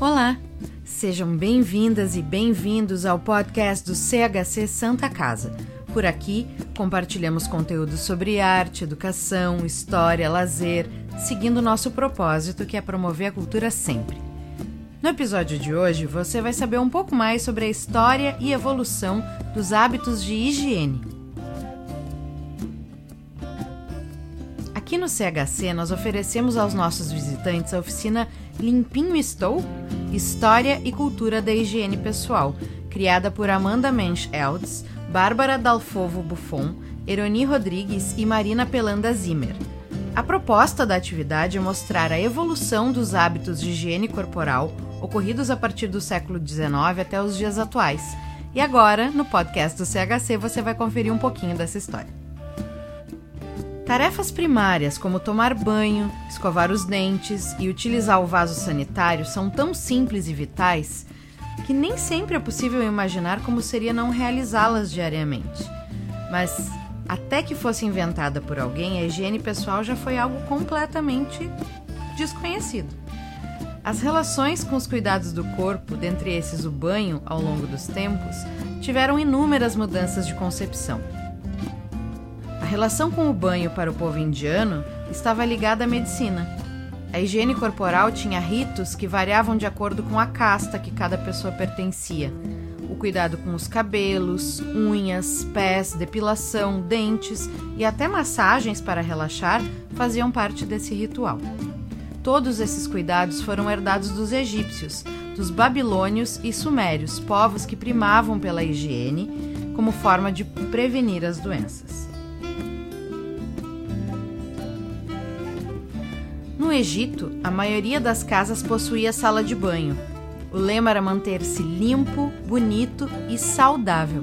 Olá, sejam bem-vindas e bem-vindos ao podcast do CHC Santa Casa. Por aqui, compartilhamos conteúdos sobre arte, educação, história, lazer, seguindo nosso propósito que é promover a cultura sempre. No episódio de hoje, você vai saber um pouco mais sobre a história e evolução dos hábitos de higiene. Aqui no CHC, nós oferecemos aos nossos visitantes a oficina Limpinho Estou? História e Cultura da Higiene Pessoal, criada por Amanda Mensch Elds, Bárbara Dalfovo Buffon, Eroni Rodrigues e Marina Pelanda Zimmer. A proposta da atividade é mostrar a evolução dos hábitos de higiene corporal ocorridos a partir do século XIX até os dias atuais. E agora, no podcast do CHC, você vai conferir um pouquinho dessa história. Tarefas primárias como tomar banho, escovar os dentes e utilizar o vaso sanitário são tão simples e vitais que nem sempre é possível imaginar como seria não realizá-las diariamente. Mas até que fosse inventada por alguém, a higiene pessoal já foi algo completamente desconhecido. As relações com os cuidados do corpo, dentre esses o banho, ao longo dos tempos, tiveram inúmeras mudanças de concepção relação com o banho para o povo indiano estava ligada à medicina. A higiene corporal tinha ritos que variavam de acordo com a casta que cada pessoa pertencia. O cuidado com os cabelos, unhas, pés, depilação, dentes e até massagens para relaxar faziam parte desse ritual. Todos esses cuidados foram herdados dos egípcios, dos babilônios e sumérios, povos que primavam pela higiene como forma de prevenir as doenças. No Egito, a maioria das casas possuía sala de banho. O lema era manter-se limpo, bonito e saudável.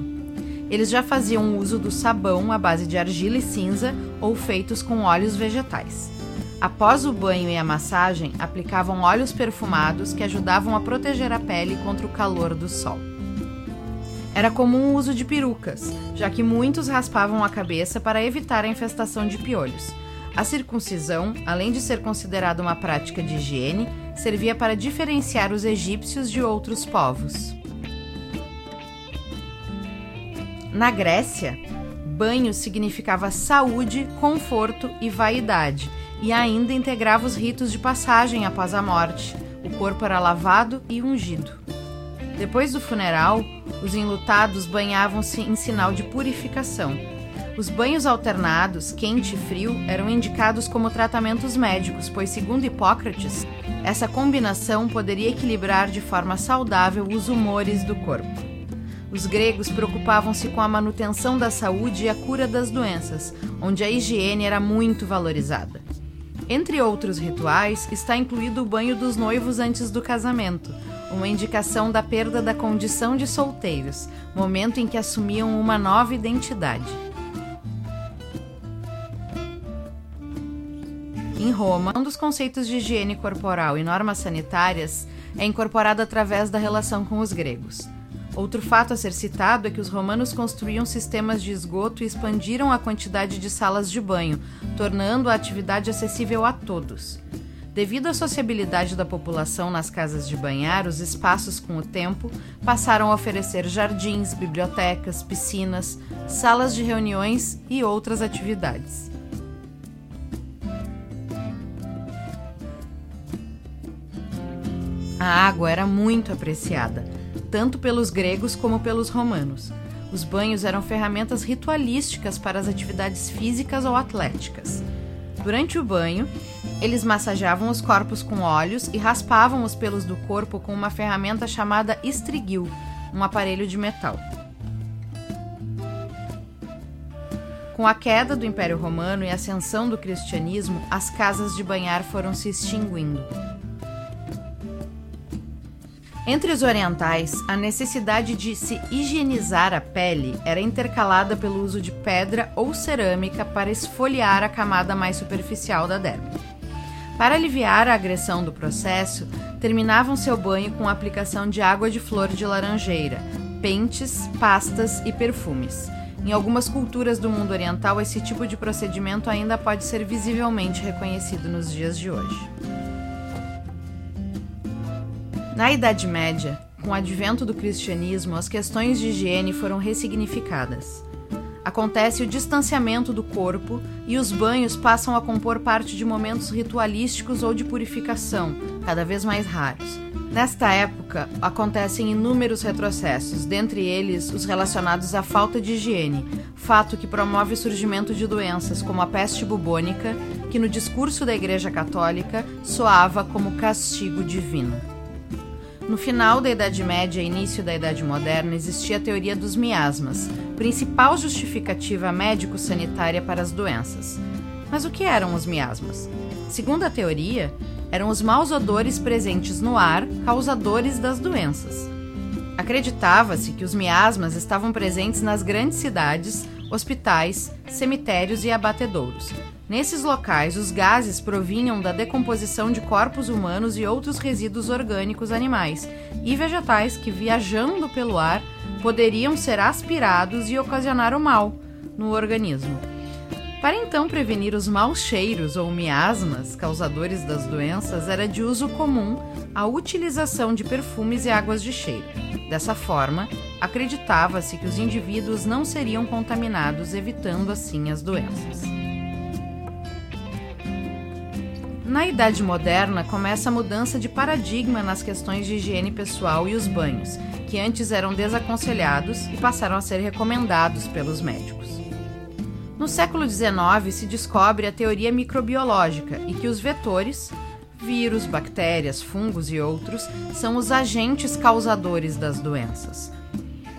Eles já faziam uso do sabão à base de argila e cinza ou feitos com óleos vegetais. Após o banho e a massagem, aplicavam óleos perfumados que ajudavam a proteger a pele contra o calor do sol. Era comum o uso de perucas, já que muitos raspavam a cabeça para evitar a infestação de piolhos. A circuncisão, além de ser considerada uma prática de higiene, servia para diferenciar os egípcios de outros povos. Na Grécia, banho significava saúde, conforto e vaidade, e ainda integrava os ritos de passagem após a morte. O corpo era lavado e ungido. Depois do funeral, os enlutados banhavam-se em sinal de purificação, os banhos alternados, quente e frio, eram indicados como tratamentos médicos, pois, segundo Hipócrates, essa combinação poderia equilibrar de forma saudável os humores do corpo. Os gregos preocupavam-se com a manutenção da saúde e a cura das doenças, onde a higiene era muito valorizada. Entre outros rituais, está incluído o banho dos noivos antes do casamento, uma indicação da perda da condição de solteiros, momento em que assumiam uma nova identidade. Em Roma, um dos conceitos de higiene corporal e normas sanitárias é incorporado através da relação com os gregos. Outro fato a ser citado é que os romanos construíam sistemas de esgoto e expandiram a quantidade de salas de banho, tornando a atividade acessível a todos. Devido à sociabilidade da população nas casas de banhar, os espaços, com o tempo, passaram a oferecer jardins, bibliotecas, piscinas, salas de reuniões e outras atividades. A água era muito apreciada, tanto pelos gregos como pelos romanos. Os banhos eram ferramentas ritualísticas para as atividades físicas ou atléticas. Durante o banho, eles massageavam os corpos com óleos e raspavam os pelos do corpo com uma ferramenta chamada estriguil, um aparelho de metal. Com a queda do Império Romano e a ascensão do cristianismo, as casas de banhar foram se extinguindo. Entre os orientais, a necessidade de se higienizar a pele era intercalada pelo uso de pedra ou cerâmica para esfoliar a camada mais superficial da derme. Para aliviar a agressão do processo, terminavam seu banho com a aplicação de água de flor de laranjeira, pentes, pastas e perfumes. Em algumas culturas do mundo oriental, esse tipo de procedimento ainda pode ser visivelmente reconhecido nos dias de hoje. Na Idade Média, com o advento do cristianismo, as questões de higiene foram ressignificadas. Acontece o distanciamento do corpo e os banhos passam a compor parte de momentos ritualísticos ou de purificação, cada vez mais raros. Nesta época, acontecem inúmeros retrocessos, dentre eles os relacionados à falta de higiene, fato que promove o surgimento de doenças como a peste bubônica, que no discurso da Igreja Católica soava como castigo divino. No final da Idade Média e início da Idade Moderna existia a teoria dos miasmas, principal justificativa médico-sanitária para as doenças. Mas o que eram os miasmas? Segundo a teoria, eram os maus odores presentes no ar causadores das doenças. Acreditava-se que os miasmas estavam presentes nas grandes cidades, hospitais, cemitérios e abatedouros, Nesses locais, os gases provinham da decomposição de corpos humanos e outros resíduos orgânicos animais e vegetais que, viajando pelo ar, poderiam ser aspirados e ocasionar o mal no organismo. Para então prevenir os maus cheiros ou miasmas causadores das doenças, era de uso comum a utilização de perfumes e águas de cheiro. Dessa forma, acreditava-se que os indivíduos não seriam contaminados, evitando assim as doenças. Na Idade Moderna, começa a mudança de paradigma nas questões de higiene pessoal e os banhos, que antes eram desaconselhados e passaram a ser recomendados pelos médicos. No século XIX se descobre a teoria microbiológica e que os vetores, vírus, bactérias, fungos e outros, são os agentes causadores das doenças.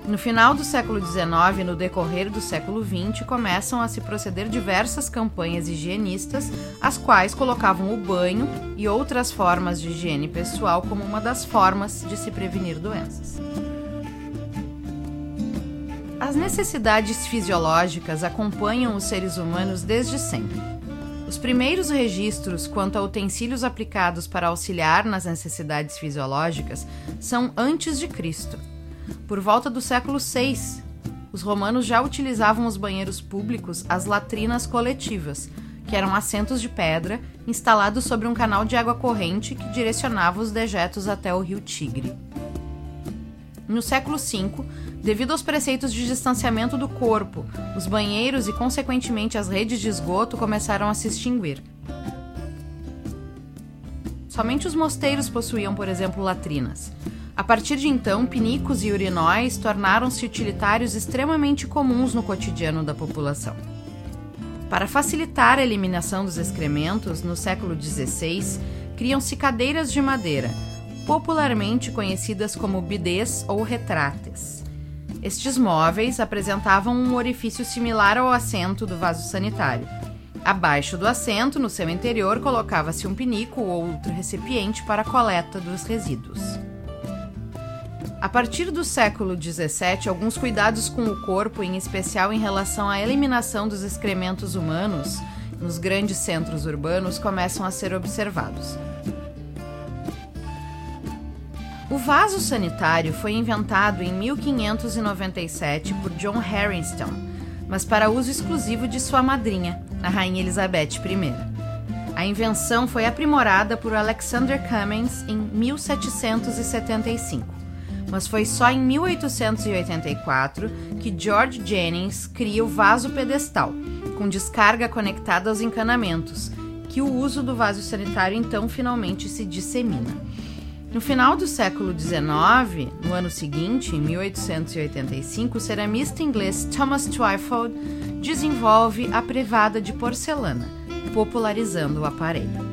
No final do século XIX e no decorrer do século XX, começam a se proceder diversas campanhas higienistas, as quais colocavam o banho e outras formas de higiene pessoal como uma das formas de se prevenir doenças. As necessidades fisiológicas acompanham os seres humanos desde sempre. Os primeiros registros quanto a utensílios aplicados para auxiliar nas necessidades fisiológicas são antes de Cristo por volta do século VI, os romanos já utilizavam os banheiros públicos, as latrinas coletivas, que eram assentos de pedra instalados sobre um canal de água corrente que direcionava os dejetos até o rio Tigre. No século V, devido aos preceitos de distanciamento do corpo, os banheiros e, consequentemente, as redes de esgoto começaram a se extinguir. Somente os mosteiros possuíam, por exemplo, latrinas. A partir de então, pinicos e urinóis tornaram-se utilitários extremamente comuns no cotidiano da população. Para facilitar a eliminação dos excrementos, no século XVI, criam-se cadeiras de madeira, popularmente conhecidas como bidês ou retrates. Estes móveis apresentavam um orifício similar ao assento do vaso sanitário. Abaixo do assento, no seu interior, colocava-se um pinico ou outro recipiente para a coleta dos resíduos. A partir do século XVII, alguns cuidados com o corpo, em especial em relação à eliminação dos excrementos humanos nos grandes centros urbanos, começam a ser observados. O vaso sanitário foi inventado em 1597 por John Harrington, mas para uso exclusivo de sua madrinha, a Rainha Elizabeth I. A invenção foi aprimorada por Alexander Cummins em 1775 mas foi só em 1884 que George Jennings cria o vaso pedestal, com descarga conectada aos encanamentos, que o uso do vaso sanitário então finalmente se dissemina. No final do século XIX, no ano seguinte, em 1885, o ceramista inglês Thomas Twyford desenvolve a privada de porcelana, popularizando o aparelho.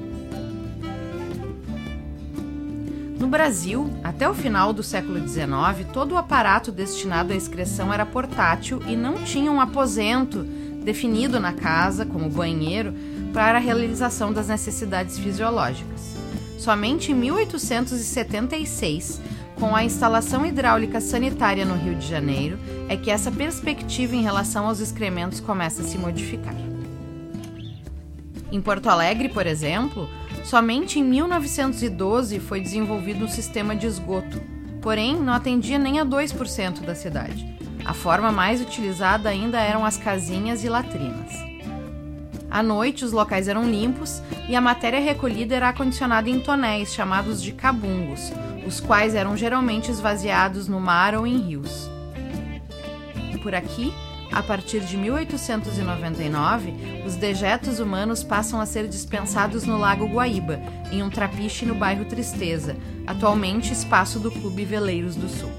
No Brasil, até o final do século XIX, todo o aparato destinado à excreção era portátil e não tinha um aposento definido na casa, como banheiro, para a realização das necessidades fisiológicas. Somente em 1876, com a instalação hidráulica sanitária no Rio de Janeiro, é que essa perspectiva em relação aos excrementos começa a se modificar. Em Porto Alegre, por exemplo, Somente em 1912 foi desenvolvido um sistema de esgoto, porém não atendia nem a 2% da cidade. A forma mais utilizada ainda eram as casinhas e latrinas. À noite, os locais eram limpos, e a matéria recolhida era acondicionada em tonéis chamados de cabungos, os quais eram geralmente esvaziados no mar ou em rios. Por aqui, a partir de 1899, os dejetos humanos passam a ser dispensados no Lago Guaíba, em um trapiche no bairro Tristeza, atualmente espaço do Clube Veleiros do Sul.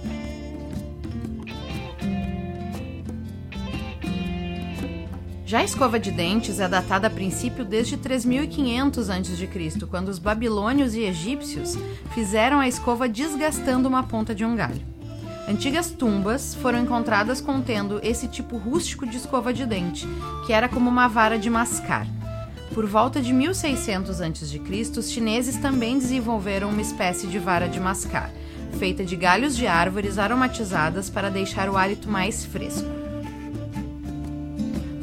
Já a escova de dentes é datada a princípio desde 3500 a.C., quando os babilônios e egípcios fizeram a escova desgastando uma ponta de um galho. Antigas tumbas foram encontradas contendo esse tipo rústico de escova de dente, que era como uma vara de mascar. Por volta de 1600 a.C., os chineses também desenvolveram uma espécie de vara de mascar, feita de galhos de árvores aromatizadas para deixar o hálito mais fresco.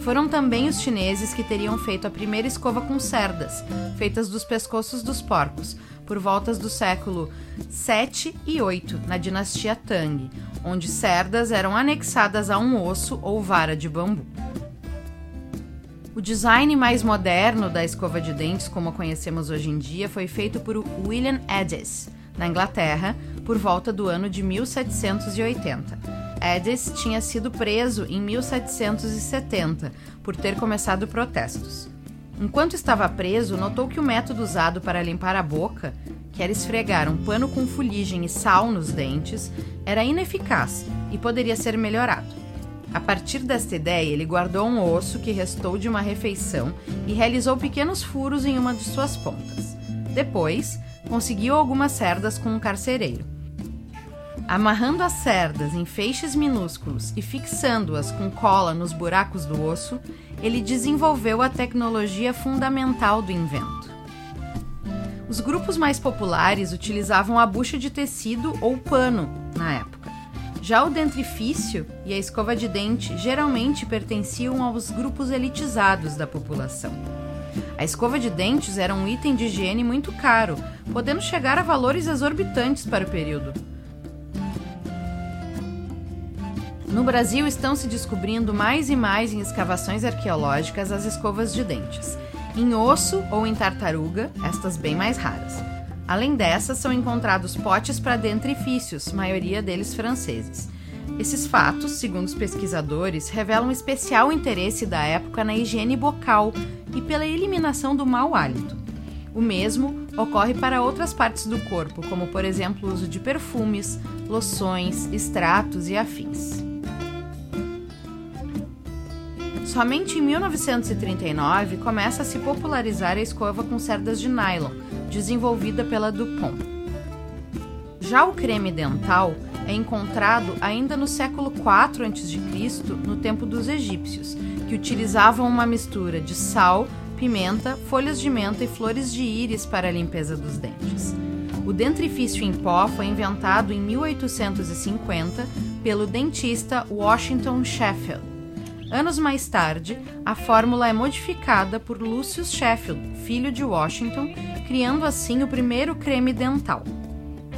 Foram também os chineses que teriam feito a primeira escova com cerdas, feitas dos pescoços dos porcos, por voltas do século 7 e 8, na dinastia Tang, onde cerdas eram anexadas a um osso ou vara de bambu. O design mais moderno da escova de dentes, como a conhecemos hoje em dia, foi feito por William Edis, na Inglaterra, por volta do ano de 1780 Edis tinha sido preso em 1770 por ter começado protestos. Enquanto estava preso, notou que o método usado para limpar a boca, que era esfregar um pano com fuligem e sal nos dentes, era ineficaz e poderia ser melhorado. A partir desta ideia, ele guardou um osso que restou de uma refeição e realizou pequenos furos em uma de suas pontas. Depois, conseguiu algumas cerdas com um carcereiro. Amarrando as cerdas em feixes minúsculos e fixando-as com cola nos buracos do osso, ele desenvolveu a tecnologia fundamental do invento. Os grupos mais populares utilizavam a bucha de tecido ou pano na época. Já o dentrifício e a escova de dente geralmente pertenciam aos grupos elitizados da população. A escova de dentes era um item de higiene muito caro, podendo chegar a valores exorbitantes para o período. No Brasil estão se descobrindo mais e mais em escavações arqueológicas as escovas de dentes, em osso ou em tartaruga, estas bem mais raras. Além dessas, são encontrados potes para dentrifícios, maioria deles franceses. Esses fatos, segundo os pesquisadores, revelam especial interesse da época na higiene bocal e pela eliminação do mau hálito. O mesmo ocorre para outras partes do corpo, como por exemplo o uso de perfumes, loções, extratos e afins. Somente em 1939 começa a se popularizar a escova com cerdas de nylon, desenvolvida pela Dupont. Já o creme dental é encontrado ainda no século IV a.C., no tempo dos egípcios, que utilizavam uma mistura de sal, pimenta, folhas de menta e flores de íris para a limpeza dos dentes. O dentrifício em pó foi inventado em 1850 pelo dentista Washington Sheffield Anos mais tarde, a fórmula é modificada por Lucius Sheffield, filho de Washington, criando assim o primeiro creme dental.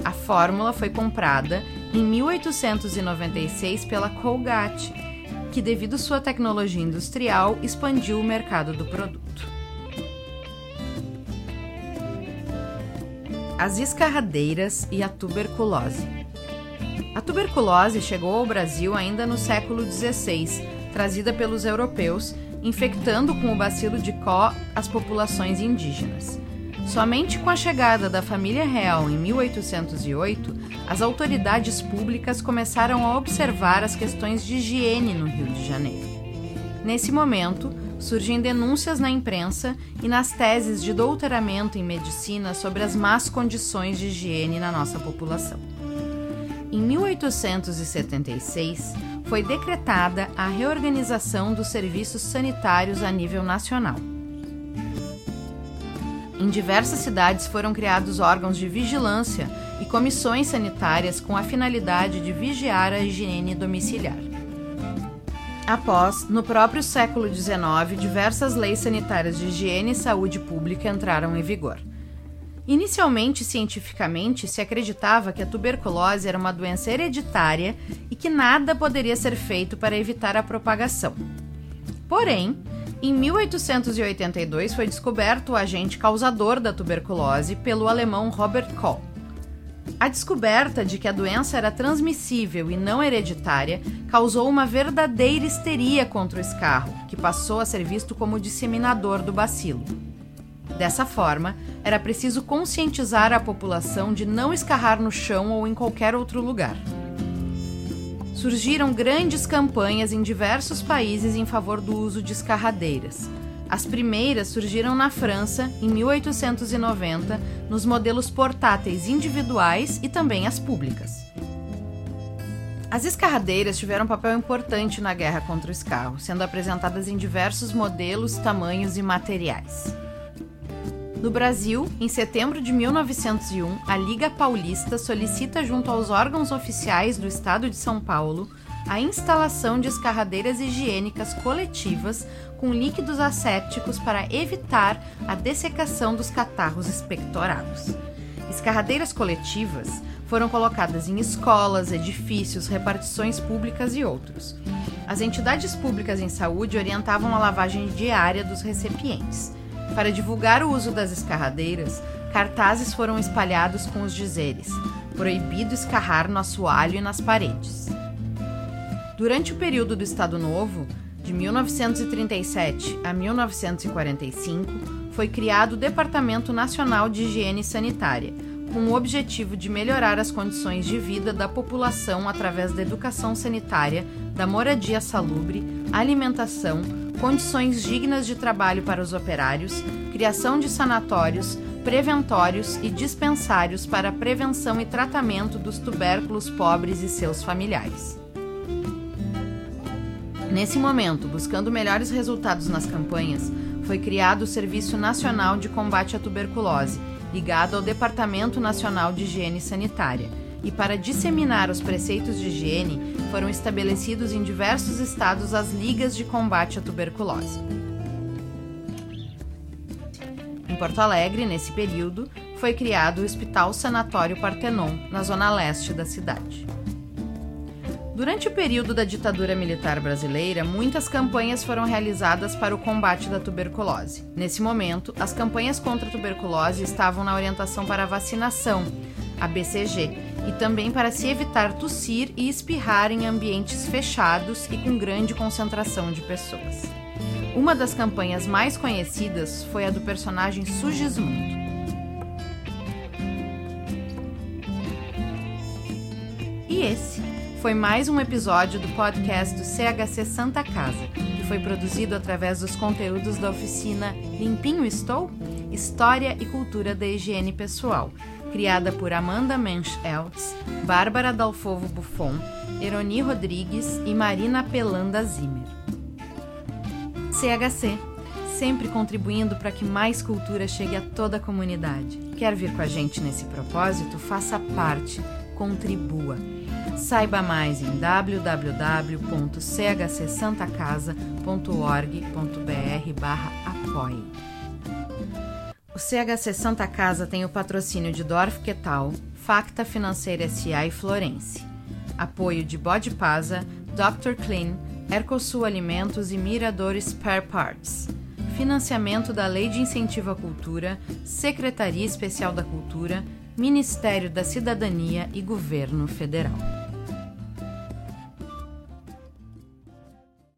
A fórmula foi comprada em 1896 pela Colgate, que, devido sua tecnologia industrial, expandiu o mercado do produto. As escarradeiras e a tuberculose. A tuberculose chegou ao Brasil ainda no século XVI trazida pelos europeus, infectando com o bacilo de Có as populações indígenas. Somente com a chegada da família real em 1808, as autoridades públicas começaram a observar as questões de higiene no Rio de Janeiro. Nesse momento, surgem denúncias na imprensa e nas teses de doutoramento em medicina sobre as más condições de higiene na nossa população. Em 1876, foi decretada a reorganização dos serviços sanitários a nível nacional. Em diversas cidades foram criados órgãos de vigilância e comissões sanitárias com a finalidade de vigiar a higiene domiciliar. Após, no próprio século XIX, diversas leis sanitárias de higiene e saúde pública entraram em vigor. Inicialmente, cientificamente, se acreditava que a tuberculose era uma doença hereditária e que nada poderia ser feito para evitar a propagação. Porém, Em 1882 foi descoberto o agente causador da tuberculose pelo alemão Robert Koch. A descoberta de que a doença era transmissível e não hereditária causou uma verdadeira histeria contra o escarro, que passou a ser visto como disseminador do bacilo. Dessa forma, era preciso conscientizar a população de não escarrar no chão ou em qualquer outro lugar. Surgiram grandes campanhas em diversos países em favor do uso de escarradeiras. As primeiras surgiram na França em 1890, nos modelos portáteis individuais e também as públicas. As escarradeiras tiveram um papel importante na guerra contra o escarro, sendo apresentadas em diversos modelos, tamanhos e materiais. No Brasil, em setembro de 1901, a Liga Paulista solicita, junto aos órgãos oficiais do Estado de São Paulo, a instalação de escarradeiras higiênicas coletivas com líquidos assépticos para evitar a dessecação dos catarros expectorados. Escarradeiras coletivas foram colocadas em escolas, edifícios, repartições públicas e outros. As entidades públicas em saúde orientavam a lavagem diária dos recipientes. Para divulgar o uso das escarradeiras, cartazes foram espalhados com os dizeres: Proibido escarrar no assoalho e nas paredes. Durante o período do Estado Novo, de 1937 a 1945, foi criado o Departamento Nacional de Higiene Sanitária, com o objetivo de melhorar as condições de vida da população através da educação sanitária, da moradia salubre, alimentação, condições dignas de trabalho para os operários, criação de sanatórios, preventórios e dispensários para a prevenção e tratamento dos tubérculos pobres e seus familiares. Nesse momento, buscando melhores resultados nas campanhas, foi criado o Serviço Nacional de Combate à Tuberculose, ligado ao Departamento Nacional de Higiene Sanitária, e para disseminar os preceitos de higiene, foram estabelecidos em diversos estados as ligas de combate à tuberculose. Em Porto Alegre, nesse período, foi criado o Hospital Sanatório Partenon, na zona leste da cidade. Durante o período da ditadura militar brasileira, muitas campanhas foram realizadas para o combate da tuberculose. Nesse momento, as campanhas contra a tuberculose estavam na orientação para a vacinação, a BCG, e também para se evitar tossir e espirrar em ambientes fechados e com grande concentração de pessoas. Uma das campanhas mais conhecidas foi a do personagem Sugismundo. E esse foi mais um episódio do podcast do CHC Santa Casa, que foi produzido através dos conteúdos da oficina Limpinho Estou? História e Cultura da Higiene Pessoal, criada por Amanda Mensch Eltz, Bárbara Dalfovo Buffon, Eroni Rodrigues e Marina Pelanda Zimmer. CHC, sempre contribuindo para que mais cultura chegue a toda a comunidade. Quer vir com a gente nesse propósito? Faça parte, contribua. Saiba mais em www.chcsantacasa.org.br/apoie. O CHC Santa Casa tem o patrocínio de Dorf Quetal, Facta Financeira SA e Florence. Apoio de Bode Pasa, Dr. Clean, Ercosul Alimentos e Mirador Spare Parts. Financiamento da Lei de Incentivo à Cultura, Secretaria Especial da Cultura, Ministério da Cidadania e Governo Federal.